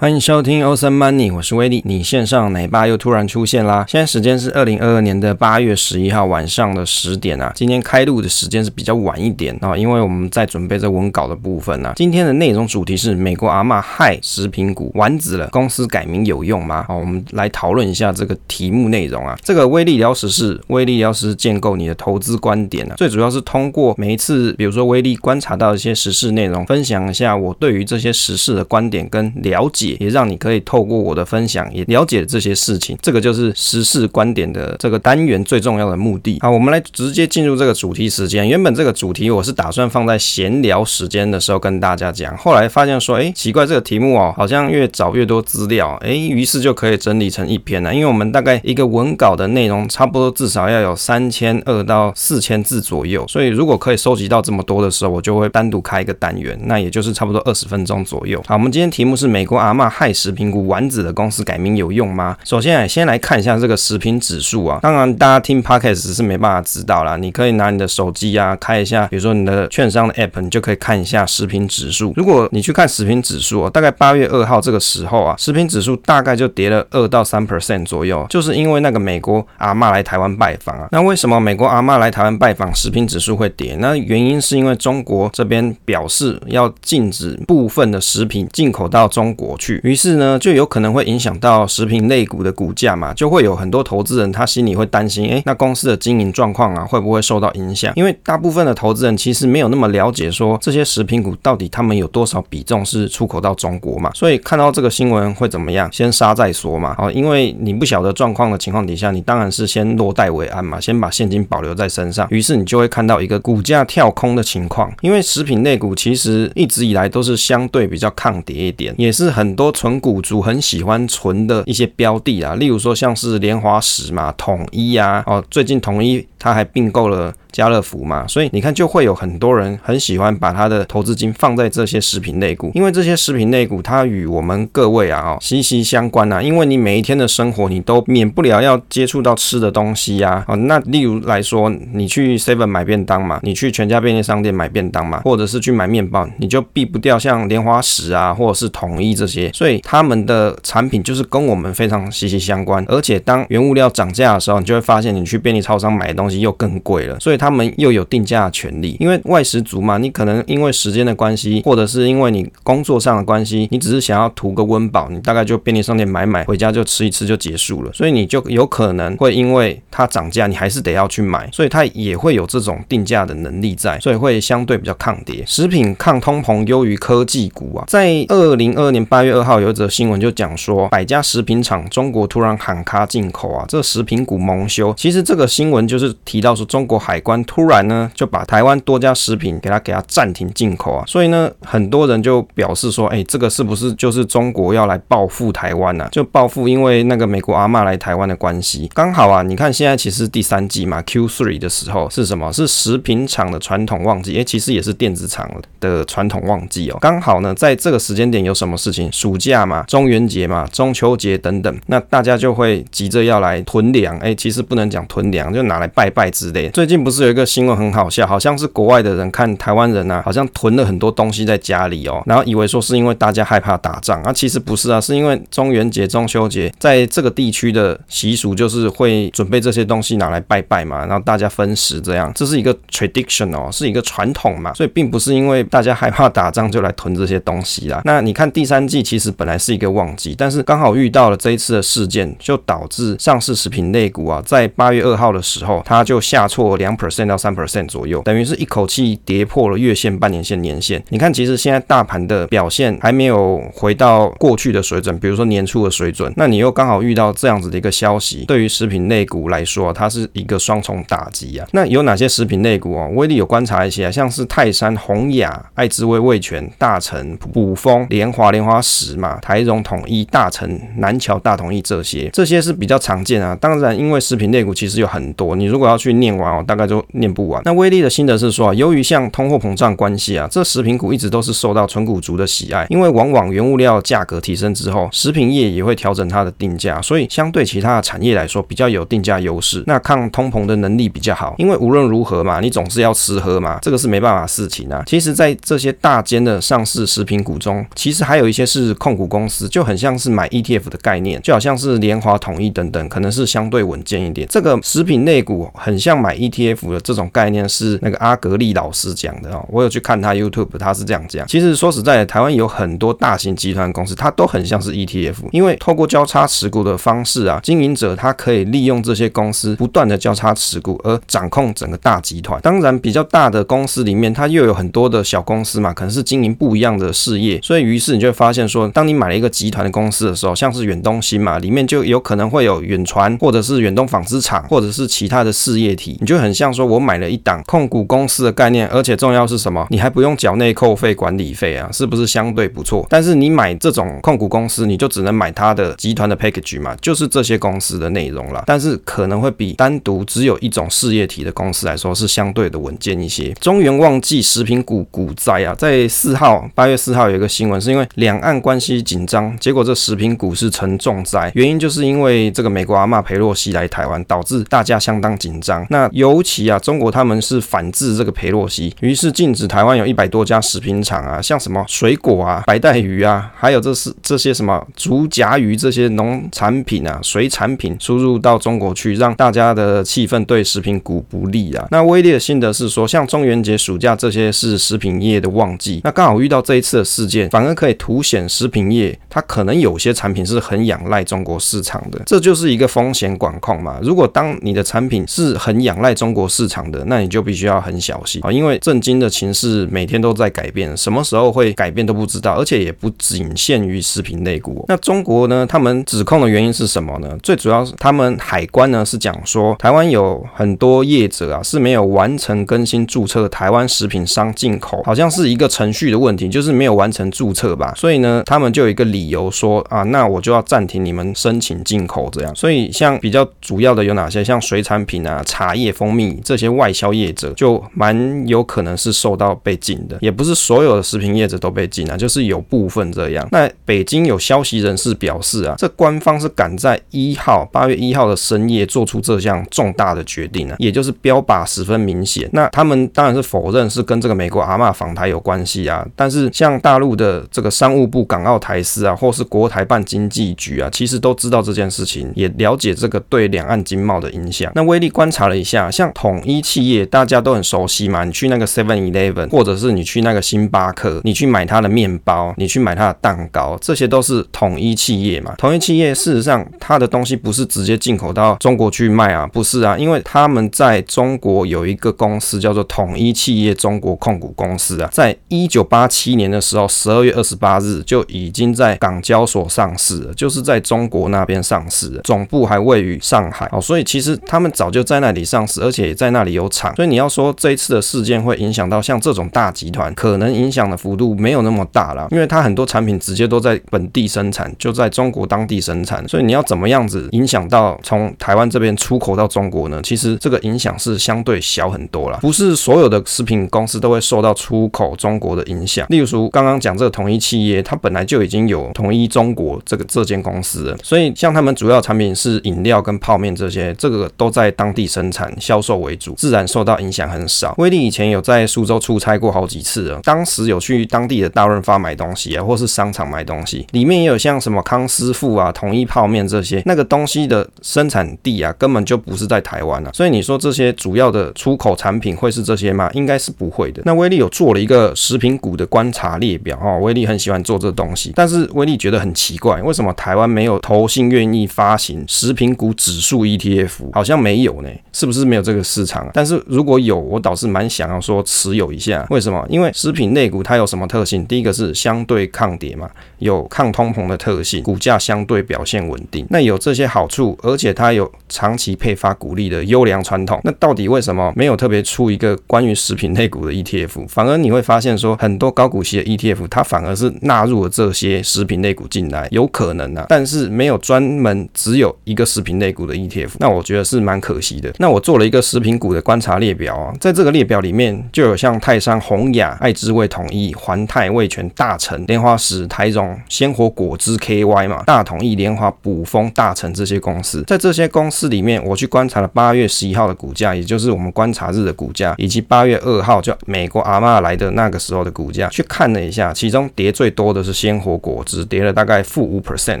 欢迎收听 Awesome Money，我是威力。你线上奶爸又突然出现啦！现在时间是二零二二年的八月十一号晚上的十点啊。今天开录的时间是比较晚一点啊，因为我们在准备这文稿的部分啊。今天的内容主题是美国阿嬷害食品股完子了，公司改名有用吗？好，我们来讨论一下这个题目内容啊。这个威力聊时事，威力聊时事建构你的投资观点啊。最主要是通过每一次，比如说威力观察到一些时事内容，分享一下我对于这些时事的观点跟了解。也让你可以透过我的分享，也了解这些事情。这个就是时事观点的这个单元最重要的目的。好，我们来直接进入这个主题时间。原本这个主题我是打算放在闲聊时间的时候跟大家讲，后来发现说，哎，奇怪，这个题目哦，好像越找越多资料，哎，于是就可以整理成一篇了。因为我们大概一个文稿的内容差不多至少要有三千二到四千字左右，所以如果可以收集到这么多的时候，我就会单独开一个单元，那也就是差不多二十分钟左右。好，我们今天题目是美国阿嬷害食品股丸子的公司改名有用吗？首先，先来看一下这个食品指数啊。当然，大家听 Podcast 是没办法知道啦。你可以拿你的手机啊，开一下，比如说你的券商的 App，你就可以看一下食品指数。如果你去看食品指数啊，大概八月二号这个时候啊，食品指数大概就跌了二到三 percent 左右，就是因为那个美国阿嬷来台湾拜访啊。那为什么美国阿嬷来台湾拜访，食品指数会跌？那原因是因为中国这边表示要禁止部分的食品进口到中国去，于是呢，就有可能会影响到食品类股的股价嘛，就会有很多投资人他心里会担心，诶，那公司的经营状况啊会不会受到影响？因为大部分的投资人其实没有那么了解说这些食品股到底他们有多少比重是出口到中国嘛，所以看到这个新闻会怎么样？先杀再说嘛，好，因为你不晓得状况的情况底下，你当然是先落袋为安嘛，先把现金保留在身上，于是你就会看到一个股价跳空的情况。因为食品类股其实一直以来都是相对比较抗跌一点，也是很多纯股族很喜欢存的一些标的啊，例如说像是联华食嘛、统一啊，哦，最近统一他还并购了。家乐福嘛，所以你看就会有很多人很喜欢把他的投资金放在这些食品类股，因为这些食品类股它与我们各位啊哦息息相关啊，因为你每一天的生活你都免不了要接触到吃的东西呀，哦，那例如来说，你去 Seven 买便当嘛，你去全家便利商店买便当嘛，或者是去买面包，你就避不掉像莲花食啊，或者是统一这些，所以他们的产品就是跟我们非常息息相关，而且当原物料涨价的时候，你就会发现你去便利超商买的东西又更贵了，所以。他们又有定价的权利，因为外食族嘛，你可能因为时间的关系，或者是因为你工作上的关系，你只是想要图个温饱，你大概就便利商店买买，回家就吃一吃就结束了，所以你就有可能会因为它涨价，你还是得要去买，所以它也会有这种定价的能力在，所以会相对比较抗跌。食品抗通膨优于科技股啊，在二零二二年八月二号有一则新闻就讲说，百家食品厂中国突然喊卡进口啊，这食品股蒙羞。其实这个新闻就是提到说中国海关。突然呢，就把台湾多家食品给它给它暂停进口啊，所以呢，很多人就表示说，哎，这个是不是就是中国要来报复台湾呢？就报复，因为那个美国阿嬷来台湾的关系，刚好啊，你看现在其实第三季嘛，Q3 的时候是什么？是食品厂的传统旺季，哎，其实也是电子厂的传统旺季哦。刚好呢，在这个时间点有什么事情？暑假嘛，中元节嘛，中秋节等等，那大家就会急着要来囤粮，哎，其实不能讲囤粮，就拿来拜拜拜之类。最近不是有。一个新闻很好笑，好像是国外的人看台湾人啊，好像囤了很多东西在家里哦，然后以为说是因为大家害怕打仗啊，其实不是啊，是因为中元节、中秋节在这个地区的习俗就是会准备这些东西拿来拜拜嘛，然后大家分食这样，这是一个 tradition 哦，是一个传统嘛，所以并不是因为大家害怕打仗就来囤这些东西啦。那你看第三季其实本来是一个旺季，但是刚好遇到了这一次的事件，就导致上市食品类股啊，在八月二号的时候，它就下挫两 percent。到三 percent 左右，等于是一口气跌破了月线、半年线、年线。你看，其实现在大盘的表现还没有回到过去的水准，比如说年初的水准。那你又刚好遇到这样子的一个消息，对于食品类股来说，它是一个双重打击啊。那有哪些食品类股啊？威力有观察一些啊，像是泰山、宏雅、爱之味、味全、大成、普丰、联华、莲花食嘛、台荣、统一、大成、南桥、大统一这些，这些是比较常见啊。当然，因为食品类股其实有很多，你如果要去念完哦，大概就念不完。那威力的心得是说啊，由于像通货膨胀关系啊，这食品股一直都是受到存股族的喜爱，因为往往原物料价格提升之后，食品业也会调整它的定价，所以相对其他的产业来说比较有定价优势，那抗通膨的能力比较好。因为无论如何嘛，你总是要吃喝嘛，这个是没办法事情啊。其实，在这些大间的上市食品股中，其实还有一些是控股公司，就很像是买 ETF 的概念，就好像是联华、统一等等，可能是相对稳健一点。这个食品类股很像买 ETF 的这种概念，是那个阿格力老师讲的哦。我有去看他 YouTube，他是这样讲。其实说实在的，台湾有很多大型集团公司，它都很像是 ETF，因为透过交叉持股的方式啊，经营者他可以利用这些公司不断的交叉持股而掌控整个大集团。当然，比较大的公司里面，它又有很多的小公司嘛，可能是经营不一样的事业，所以于是你就会发现说，当你买了一个集团的公司的时候，像是远东新嘛，里面就有可能会有远传，或者是远东纺织厂，或者是其他的事事业体，你就很像说我买了一档控股公司的概念，而且重要是什么？你还不用缴内扣费、管理费啊，是不是相对不错？但是你买这种控股公司，你就只能买它的集团的 package 嘛，就是这些公司的内容了，但是可能会比单独只有一种事业体的公司来说是相对的稳健一些。中原旺季食品股股灾啊，在四号八月四号有一个新闻，是因为两岸关系紧张，结果这食品股是成重灾，原因就是因为这个美国阿嬷裴洛西来台湾，导致大家相当紧张。那尤其啊，中国他们是反制这个裴洛西，于是禁止台湾有一百多家食品厂啊，像什么水果啊、白带鱼啊，还有这是这些什么竹荚鱼这些农产品啊、水产品输入到中国去，让大家的气氛对食品股不利啊。那威力的心得是说，像中元节、暑假这些是食品业的旺季，那刚好遇到这一次的事件，反而可以凸显食品业它可能有些产品是很仰赖中国市场的，这就是一个风险管控嘛。如果当你的产品是是很仰赖中国市场的，那你就必须要很小心啊，因为震惊的情势每天都在改变，什么时候会改变都不知道，而且也不仅限于食品类股。那中国呢？他们指控的原因是什么呢？最主要是他们海关呢是讲说，台湾有很多业者啊是没有完成更新注册台湾食品商进口，好像是一个程序的问题，就是没有完成注册吧。所以呢，他们就有一个理由说啊，那我就要暂停你们申请进口这样。所以像比较主要的有哪些？像水产品、啊茶叶、蜂蜜这些外销业者，就蛮有可能是受到被禁的。也不是所有的食品业者都被禁啊，就是有部分这样。那北京有消息人士表示啊，这官方是赶在一号八月一号的深夜做出这项重大的决定啊，也就是标靶十分明显。那他们当然是否认是跟这个美国阿嬷访台有关系啊，但是像大陆的这个商务部港澳台司啊，或是国台办经济局啊，其实都知道这件事情，也了解这个对两岸经贸的影响。那威力观察了一下，像统一企业大家都很熟悉嘛，你去那个 Seven Eleven，或者是你去那个星巴克，你去买它的面包，你去买它的蛋糕，这些都是统一企业嘛。统一企业事实上它的东西不是直接进口到中国去卖啊，不是啊，因为他们在中国有一个公司叫做统一企业中国控股公司啊，在一九八七年的时候，十二月二十八日就已经在港交所上市了，就是在中国那边上市了，总部还位于上海哦，所以其实他们早就在那里上市，而且也在那里有厂，所以你要说这一次的事件会影响到像这种大集团，可能影响的幅度没有那么大啦，因为它很多产品直接都在本地生产，就在中国当地生产，所以你要怎么样子影响到从台湾这边出口到中国呢？其实这个影响是相对小很多啦，不是所有的食品公司都会受到出口中国的影响。例如说刚刚讲这个统一企业，它本来就已经有统一中国这个这间公司了，所以像他们主要产品是饮料跟泡面这些，这个都在当地生产销售为主，自然受到影响很少。威力以前有在苏州出差过好几次了，当时有去当地的大润发买东西啊，或是商场买东西，里面也有像什么康师傅啊、统一泡面这些，那个东西的生产地啊，根本就不是在台湾啊。所以你说这些主要的出口产品会是这些吗？应该是不会的。那威力有做了一个食品股的观察列表哦，威力很喜欢做这东西，但是威力觉得很奇怪，为什么台湾没有投信愿意发行食品股指数 ETF？好像没有呢，是不是没有这个市场？但是如果有，我倒是蛮想要说持有一下。为什么？因为食品类股它有什么特性？第一个是相对抗跌嘛，有抗通膨的特性，股价相对表现稳定。那有这些好处，而且它有长期配发股利的优良传统。那到底为什么没有特别出一个关于食品类股的 ETF？反而你会发现说，很多高股息的 ETF，它反而是纳入了这些食品类股进来，有可能啊，但是没有专门只有一个食品类股的 ETF。那我觉得是蛮可惜的。那我做了一个食品股的观察列表啊，在这个列表里面就有像泰山、宏雅、爱之味、统一、环泰、味全、大成、莲花石、台中、鲜活果汁、KY 嘛、大统一、莲花、补风、大成这些公司。在这些公司里面，我去观察了八月十一号的股价，也就是我们观察日的股价，以及八月二号就美国阿妈来的那个时候的股价，去看了一下，其中跌最多的是鲜活果汁，跌了大概负五 percent，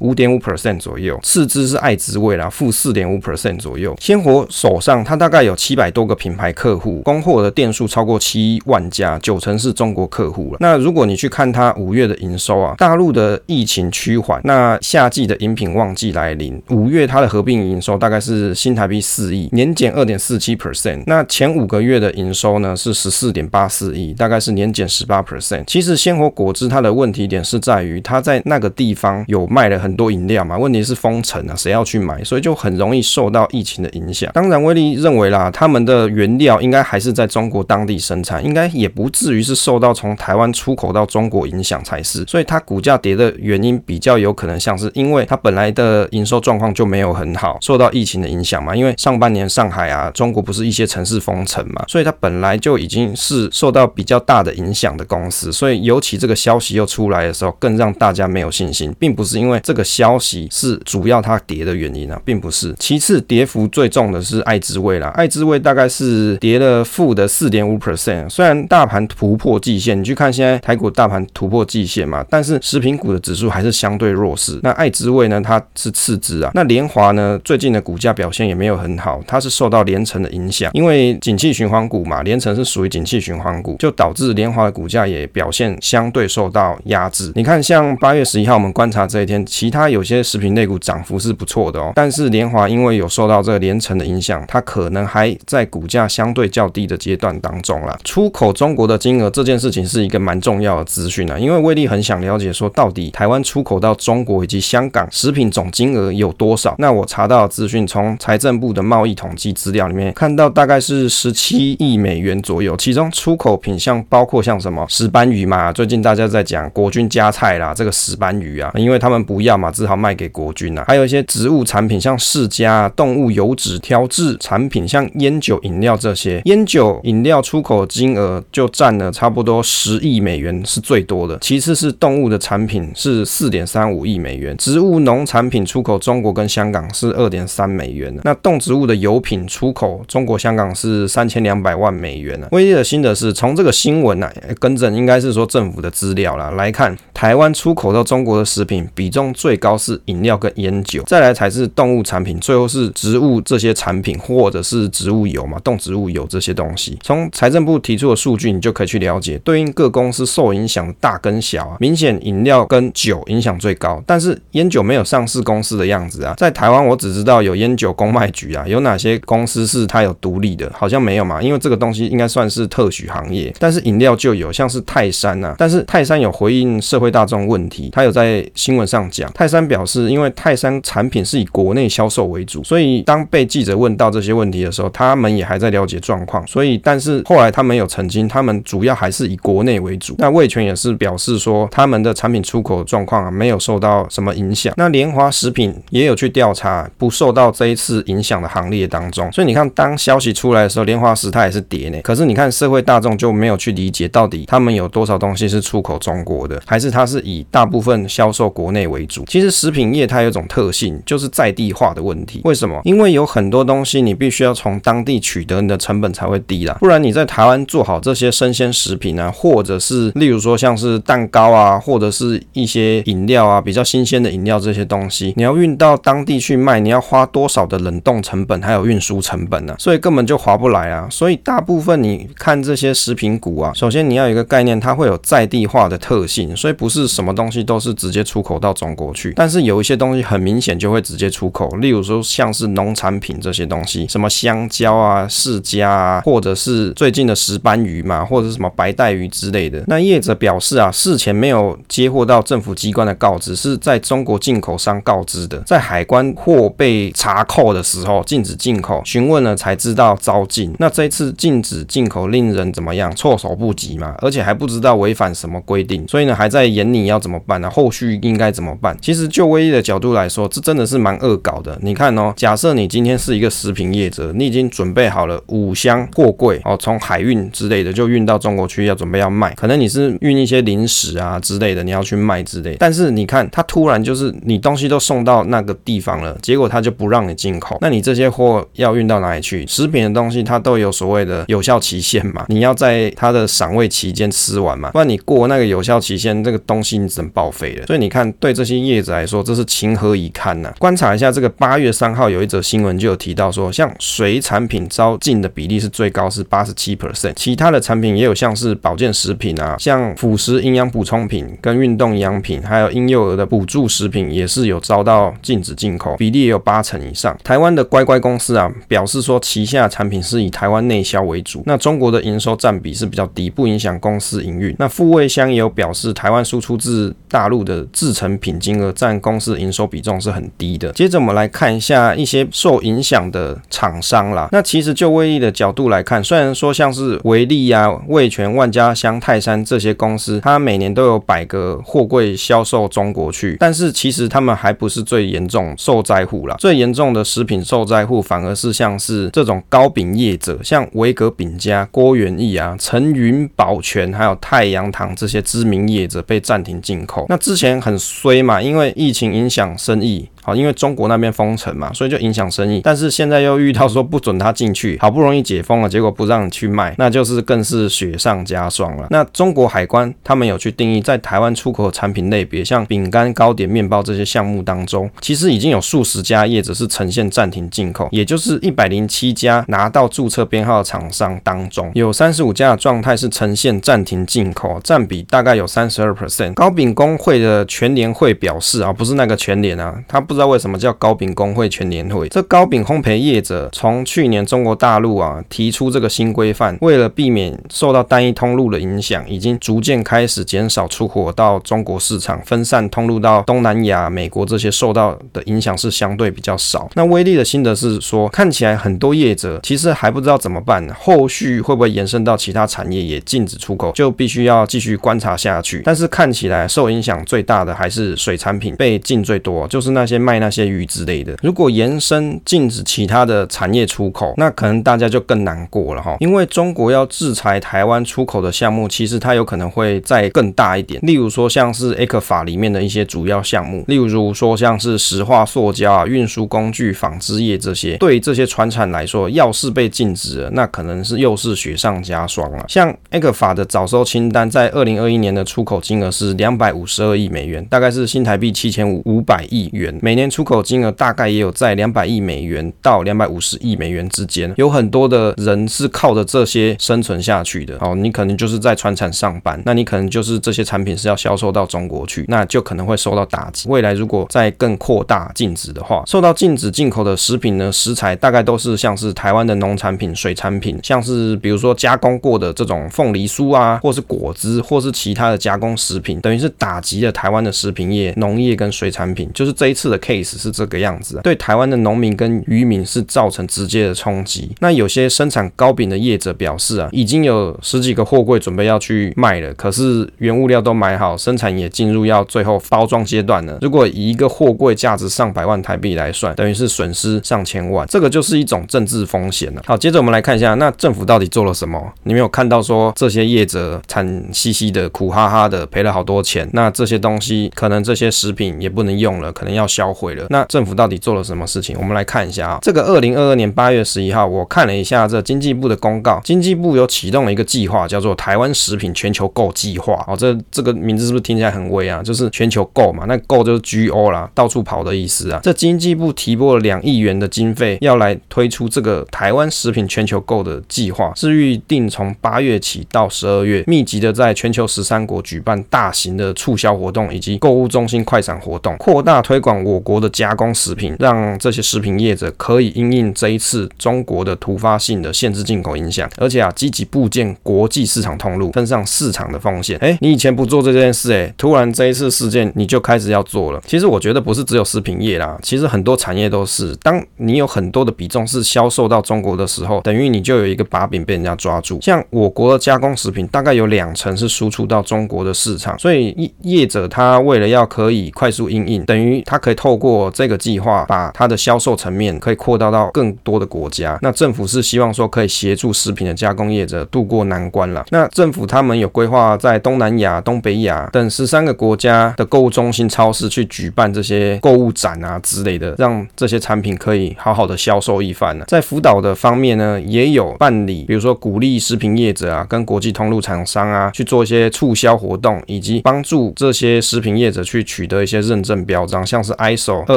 五点五 percent 左右。次之是爱之味啦，负四点五 percent 左右。鲜活手上它大概有七百多个品牌客户，供货的店数超过七万家，九成是中国客户了。那如果你去看它五月的营收啊，大陆的疫情趋缓，那夏季的饮品旺季来临，五月它的合并营收大概是新台币四亿，年减二点四七 percent。那前五个月的营收呢是十四点八四亿，大概是年减十八 percent。其实鲜活果汁它的问题点是在于它在那个地方有卖了很多饮料嘛，问题是封城啊，谁要去买？所以就很容易受到疫情的影响。当当然，威力认为啦，他们的原料应该还是在中国当地生产，应该也不至于是受到从台湾出口到中国影响才是。所以它股价跌的原因比较有可能像是因为它本来的营收状况就没有很好，受到疫情的影响嘛。因为上半年上海啊，中国不是一些城市封城嘛，所以它本来就已经是受到比较大的影响的公司。所以尤其这个消息又出来的时候，更让大家没有信心，并不是因为这个消息是主要它跌的原因啊，并不是。其次，跌幅最重的是爱之味啦，爱之味大概是跌了负的四点五 percent。虽然大盘突破季线，你去看现在台股大盘突破季线嘛，但是食品股的指数还是相对弱势。那爱之味呢，它是次之啊。那联华呢，最近的股价表现也没有很好，它是受到联成的影响，因为景气循环股嘛，联成是属于景气循环股，就导致联华的股价也表现相对受到压制。你看，像八月十一号我们观察这一天，其他有些食品类股涨幅是不错的哦，但是联华因为有受到这个联成的影响，想它可能还在股价相对较低的阶段当中啦。出口中国的金额这件事情是一个蛮重要的资讯啊，因为威力很想了解说，到底台湾出口到中国以及香港食品总金额有多少？那我查到资讯，从财政部的贸易统计资料里面看到，大概是十七亿美元左右，其中出口品项包括像什么石斑鱼嘛，最近大家在讲国军加菜啦，这个石斑鱼啊，因为他们不要嘛，只好卖给国军啊，还有一些植物产品，像释迦、动物油脂挑制产品，像烟酒饮料这些，烟酒饮料出口金额就占了差不多十亿美元是最多的，其次是动物的产品是四点三五亿美元，植物农产品出口中国跟香港是二点三美元，那动植物的油品出口中国香港是三千两百万美元呢。威力的心得是从这个新闻呢，更正应该是说政府的资料啦来看，台湾出口到中国的食品比重最高是饮料跟烟酒，再来才是动物产品，最后是植物这些产品品或者是植物油嘛，动植物油这些东西。从财政部提出的数据，你就可以去了解对应各公司受影响大跟小啊。明显饮料跟酒影响最高，但是烟酒没有上市公司的样子啊。在台湾，我只知道有烟酒公卖局啊，有哪些公司是它有独立的？好像没有嘛，因为这个东西应该算是特许行业。但是饮料就有，像是泰山啊，但是泰山有回应社会大众问题，他有在新闻上讲，泰山表示，因为泰山产品是以国内销售为主，所以当被记者问到这些问题的时候，他们也还在了解状况。所以，但是后来他们有澄清，他们主要还是以国内为主。那味全也是表示说，他们的产品出口状况啊，没有受到什么影响。那联华食品也有去调查，不受到这一次影响的行列当中。所以你看，当消息出来的时候，联华食它也是跌呢。可是你看，社会大众就没有去理解到底他们有多少东西是出口中国的，还是它是以大部分销售国内为主。其实食品业它有一种特性，就是在地化的问题。为什么？因为有很多东你必须要从当地取得，你的成本才会低啦。不然你在台湾做好这些生鲜食品啊，或者是例如说像是蛋糕啊，或者是一些饮料啊，比较新鲜的饮料这些东西，你要运到当地去卖，你要花多少的冷冻成本，还有运输成本呢、啊？所以根本就划不来啊。所以大部分你看这些食品股啊，首先你要有一个概念，它会有在地化的特性，所以不是什么东西都是直接出口到中国去。但是有一些东西很明显就会直接出口，例如说像是农产品这些东西，东西什么香蕉啊、释迦啊，或者是最近的石斑鱼嘛，或者是什么白带鱼之类的。那业者表示啊，事前没有接获到政府机关的告知，是在中国进口商告知的，在海关货被查扣的时候禁止进口，询问了才知道遭禁。那这次禁止进口令人怎么样？措手不及嘛，而且还不知道违反什么规定，所以呢还在研拟要怎么办呢？后续应该怎么办？其实就威力的角度来说，这真的是蛮恶搞的。你看哦，假设你今天是一个食品业者，你已经准备好了五箱货柜哦，从海运之类的就运到中国去，要准备要卖。可能你是运一些零食啊之类的，你要去卖之类。但是你看，他突然就是你东西都送到那个地方了，结果他就不让你进口。那你这些货要运到哪里去？食品的东西它都有所谓的有效期限嘛，你要在它的赏味期间吃完嘛，不然你过那个有效期限，这个东西你只能报废了。所以你看，对这些业者来说，这是情何以堪呐、啊？观察一下这个八月三号有一则新闻就有提到说，像水产品招进的比例是最高，是八十七 percent，其他的产品也有像是保健食品啊，像辅食营养补充品跟运动营养品，还有婴幼儿的补助食品也是有遭到禁止进口，比例也有八成以上。台湾的乖乖公司啊表示说，旗下产品是以台湾内销为主，那中国的营收占比是比较低，不影响公司营运。那富味香也有表示，台湾输出至大陆的制成品金额占公司营收比重是很低的。接着我们来看一下一些受影响的厂商啦。那其实就威力的角度来看，虽然说像是维力啊、味全、万家香、泰山这些公司，它每年都有百个货柜销售中国去，但是其实他们还不是最严重受灾户啦。最严重的食品受灾户反而是像是这种糕饼业者，像维格饼家、郭元益啊、陈云保全，还有太阳堂这些知名业者被暂停进口。那之前很衰嘛，因为疫情影响生意。好，因为中国那边封城嘛，所以就影响生意。但是现在又遇到说不准他进去，好不容易解封了，结果不让你去卖，那就是更是雪上加霜了。那中国海关他们有去定义，在台湾出口产品类别，像饼干、糕点、面包这些项目当中，其实已经有数十家业者是呈现暂停进口，也就是一百零七家拿到注册编号的厂商当中，有三十五家的状态是呈现暂停进口，占比大概有三十二 percent。糕饼工会的全联会表示啊，不是那个全联啊，他不。不知道为什么叫糕饼工会全联会？这糕饼烘焙业者从去年中国大陆啊提出这个新规范，为了避免受到单一通路的影响，已经逐渐开始减少出货到中国市场，分散通路到东南亚、美国这些受到的影响是相对比较少。那威力的心得是说，看起来很多业者其实还不知道怎么办，后续会不会延伸到其他产业也禁止出口，就必须要继续观察下去。但是看起来受影响最大的还是水产品被禁最多，就是那些。卖那些鱼之类的，如果延伸禁止其他的产业出口，那可能大家就更难过了哈。因为中国要制裁台湾出口的项目，其实它有可能会再更大一点。例如说，像是 ECFA 里面的一些主要项目，例如说像是石化塑胶啊、运输工具、纺织业这些，对于这些船产来说，要是被禁止了，那可能是又是雪上加霜了。像 ECFA 的早收清单，在二零二一年的出口金额是两百五十二亿美元，大概是新台币七千五五百亿元每。每年出口金额大概也有在两百亿美元到两百五十亿美元之间，有很多的人是靠着这些生存下去的。哦，你可能就是在船厂上班，那你可能就是这些产品是要销售到中国去，那就可能会受到打击。未来如果再更扩大禁止的话，受到禁止进口的食品呢，食材大概都是像是台湾的农产品、水产品，像是比如说加工过的这种凤梨酥啊，或是果汁，或是其他的加工食品，等于是打击了台湾的食品业、农业跟水产品。就是这一次的。Case 是这个样子，对台湾的农民跟渔民是造成直接的冲击。那有些生产糕饼的业者表示啊，已经有十几个货柜准备要去卖了，可是原物料都买好，生产也进入要最后包装阶段了。如果以一个货柜价值上百万台币来算，等于是损失上千万，这个就是一种政治风险了。好，接着我们来看一下，那政府到底做了什么？你没有看到说这些业者惨兮兮的、苦哈哈的赔了好多钱，那这些东西可能这些食品也不能用了，可能要销。毁了。那政府到底做了什么事情？我们来看一下啊，这个二零二二年八月十一号，我看了一下这经济部的公告，经济部有启动了一个计划，叫做台湾食品全球购计划。哦，这这个名字是不是听起来很威啊？就是全球购嘛，那购就是 G O 啦，到处跑的意思啊。这经济部提拨了两亿元的经费，要来推出这个台湾食品全球购的计划，是预定从八月起到十二月，密集的在全球十三国举办大型的促销活动以及购物中心快闪活动，扩大推广我国的加工食品，让这些食品业者可以因应这一次中国的突发性的限制进口影响，而且啊，积极布建国际市场通路，分散市场的风险。哎，你以前不做这件事，哎，突然这一次事件你就开始要做了。其实我觉得不是只有食品业啦，其实很多产业都是。当你有很多的比重是销售到中国的时候，等于你就有一个把柄被人家抓住。像我国的加工食品，大概有两成是输出到中国的市场，所以业业者他为了要可以快速因应，等于他可以。透过这个计划，把它的销售层面可以扩大到更多的国家。那政府是希望说可以协助食品的加工业者渡过难关了。那政府他们有规划在东南亚、东北亚等十三个国家的购物中心、超市去举办这些购物展啊之类的，让这些产品可以好好的销售一番呢。在辅导的方面呢，也有办理，比如说鼓励食品业者啊，跟国际通路厂商啊去做一些促销活动，以及帮助这些食品业者去取得一些认证标章，像是 ISO 二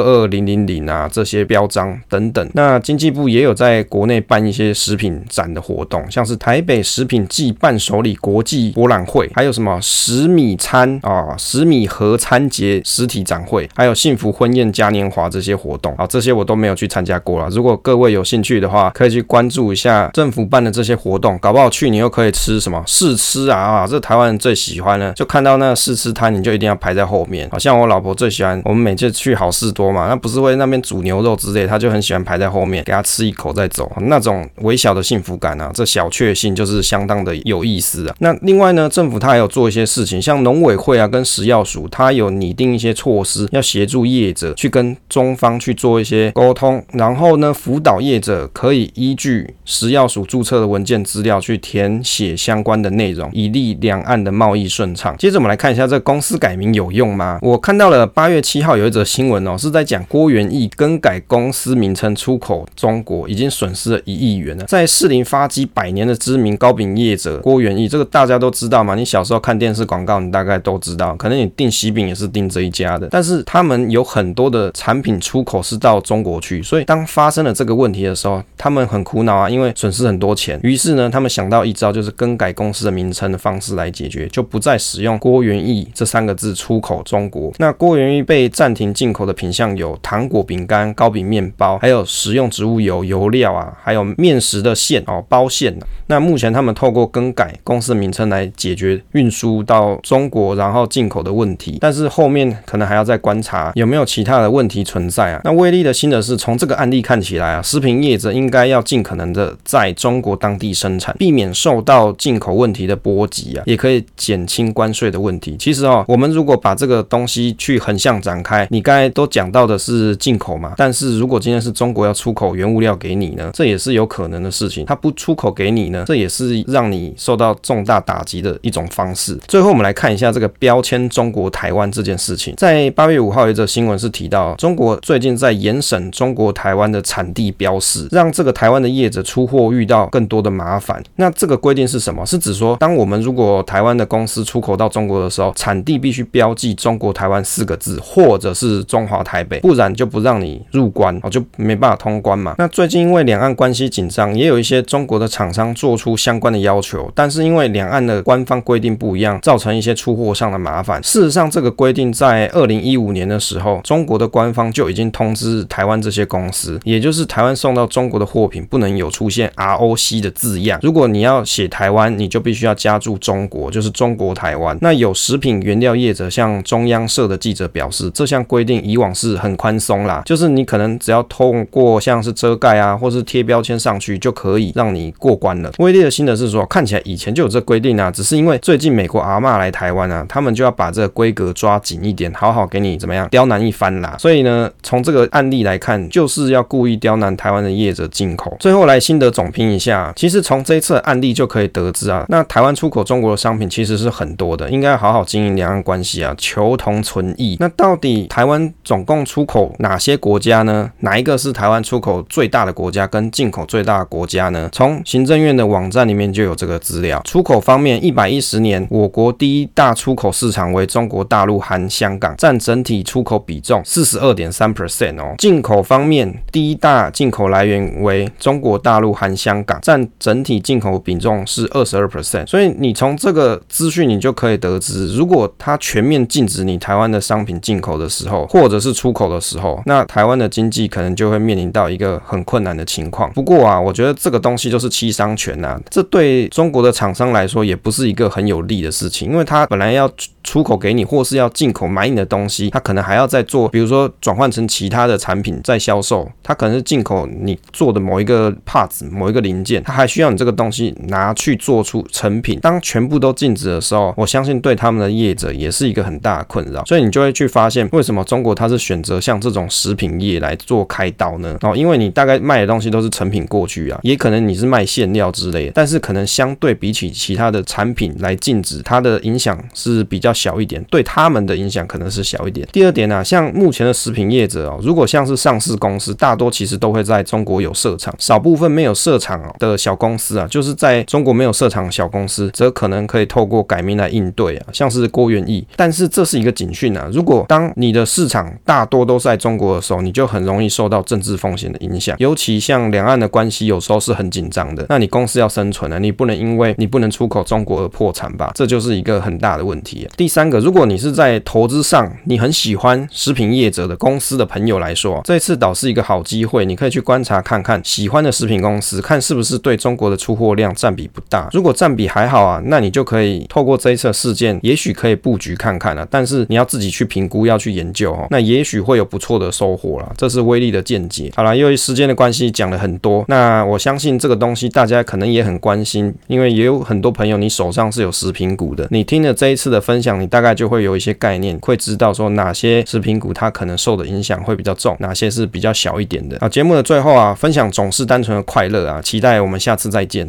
二零零零啊这些标章等等。那经济部也有在国内办一些食品展的活动，像是台北食品暨伴手礼国际博览会，还有什么十米餐啊、十米合餐节实体展会，还有幸福婚宴嘉年华这些活动啊，这些我都没有去参加过了。如果各位有兴趣的话，可以去关注一下政府办的这些活动，搞不好去你又可以吃什么试吃啊啊！这台湾人最喜欢呢，就看到那试吃摊，你就一定要排在后面。好像我老婆最喜欢，我们每次去好好事多嘛，那不是会那边煮牛肉之类，他就很喜欢排在后面，给他吃一口再走，那种微小的幸福感啊，这小确幸就是相当的有意思啊。那另外呢，政府它还有做一些事情，像农委会啊跟食药署，它有拟定一些措施，要协助业者去跟中方去做一些沟通，然后呢，辅导业者可以依据食药署注册的文件资料去填写相关的内容，以利两岸的贸易顺畅。接着我们来看一下这公司改名有用吗？我看到了八月七号有一则新闻哦，是在讲郭元益更改公司名称出口中国，已经损失了一亿元了。在士林发迹百年的知名糕饼业者郭元益，这个大家都知道嘛？你小时候看电视广告，你大概都知道，可能你订喜饼也是订这一家的。但是他们有很多的产品出口是到中国去，所以当发生了这个问题的时候，他们很苦恼啊，因为损失很多钱。于是呢，他们想到一招，就是更改公司的名称的方式来解决，就不再使用郭元益这三个字出口中国。那郭元益被暂停进口的品项有糖果、饼干、糕饼、面包，还有食用植物油、油料啊，还有面食的馅哦，包馅。那目前他们透过更改公司名称来解决运输到中国然后进口的问题，但是后面可能还要再观察有没有其他的问题存在啊。那威力的新的是从这个案例看起来啊，食品业者应该要尽可能的在中国当地生产，避免受到进口问题的波及啊，也可以减轻关税的问题。其实哦，我们如果把这个东西去横向展开，你刚才都讲到的是进口嘛，但是如果今天是中国要出口原物料给你呢，这也是有可能的事情。他不出口给你呢，这也是让你受到重大打击的一种方式。最后我们来看一下这个标签中国台湾这件事情，在八月五号有一则新闻是提到，中国最近在严审中国台湾的产地标识，让这个台湾的业者出货遇到更多的麻烦。那这个规定是什么？是指说，当我们如果台湾的公司出口到中国的时候，产地必须标记中国台湾四个字，或者是中华台北，不然就不让你入关哦，就没办法通关嘛。那最近因为两岸关系紧张，也有一些中国的厂商做出相关的要求，但是因为两岸的官方规定不一样，造成一些出货上的麻烦。事实上，这个规定在二零一五年的时候，中国的官方就已经通知台湾这些公司，也就是台湾送到中国的货品不能有出现 ROC 的字样。如果你要写台湾，你就必须要加注中国，就是中国台湾。那有食品原料业者向中央社的记者表示，这项规定以往是很宽松啦，就是你可能只要通过像是遮盖啊，或是贴标签上去，就可以让你过关了。威力的心得是说，看起来以前就有这规定啊，只是因为最近美国阿嬷来台湾啊，他们就要把这个规格抓紧一点，好好给你怎么样刁难一番啦。所以呢，从这个案例来看，就是要故意刁难台湾的业者进口。最后来心得总评一下，其实从这一次的案例就可以得知啊，那台湾出口中国的商品其实是很多的，应该好好经营两岸关系啊，求同存异。那到底台湾总共出口哪些国家呢？哪一个是台湾出口最大的国家跟进口最大的国家呢？从行政院的网站里面就有这个资料。出口方面，一百一十年我国第一大出口市场为中国大陆含香港，占整体出口比重四十二点三 percent 哦。进口方面，第一大进口来源为中国大陆含香港，占整体进口比重是二十二 percent。所以你从这个资讯，你就可以得知，如果它全面禁止你台湾的商品进口的时候，或者是出口的时候，那台湾的经济可能就会面临到一个很困难的情况。不过啊，我觉得这个东西就是七伤拳。呐啊，这对中国的厂商来说也不是一个很有利的事情，因为他本来要出口给你，或是要进口买你的东西，他可能还要再做，比如说转换成其他的产品再销售，他可能是进口你做的某一个 parts 某一个零件，他还需要你这个东西拿去做出成品。当全部都禁止的时候，我相信对他们的业者也是一个很大的困扰，所以你就会去发现为什么中国它是选择像这种食品业来做开刀呢？哦，因为你大概卖的东西都是成品过去啊，也可能你是卖馅料之类的，但是可能相对比起其他的产品来禁止，它的影响是比较小一点，对他们的影响可能是小一点。第二点呢、啊，像目前的食品业者哦，如果像是上市公司，大多其实都会在中国有设厂，少部分没有设厂的小公司啊，就是在中国没有设厂的小公司，则可能可以透过改名来应对啊，像是郭元益。但是这是一个警讯啊，如果当你的市场大多都在中国的时候，你就很容易受到政治风险的影响，尤其像两岸的关系有时候是很紧张的，那你公司要生存啊，你不能因为你不能出口中国而破产吧？这就是一个很大的问题。第三个，如果你是在投资上你很喜欢食品业者的公司的朋友来说，这次倒是一个好机会，你可以去观察看看喜欢的食品公司，看是不是对中国的出货量占比不大。如果占比还好啊，那你就可以透过这一次事件，也许可以布局看看了。但是你要自己去评估，要去研究哦，那也许会有不错的收获了。这是威力的见解。好了，由于时间的关系讲了很多，那我相信这个东西大家可能也很关心，因为也有很多朋友你手上是有食品股的，你听了这一次的分享，你大概就会有一些概念，会知道说哪些食品股它可能受的影响会比较重，哪些是比较小一点的。啊，节目的最后啊，分享总是单纯的快乐啊，期待我们下次再见。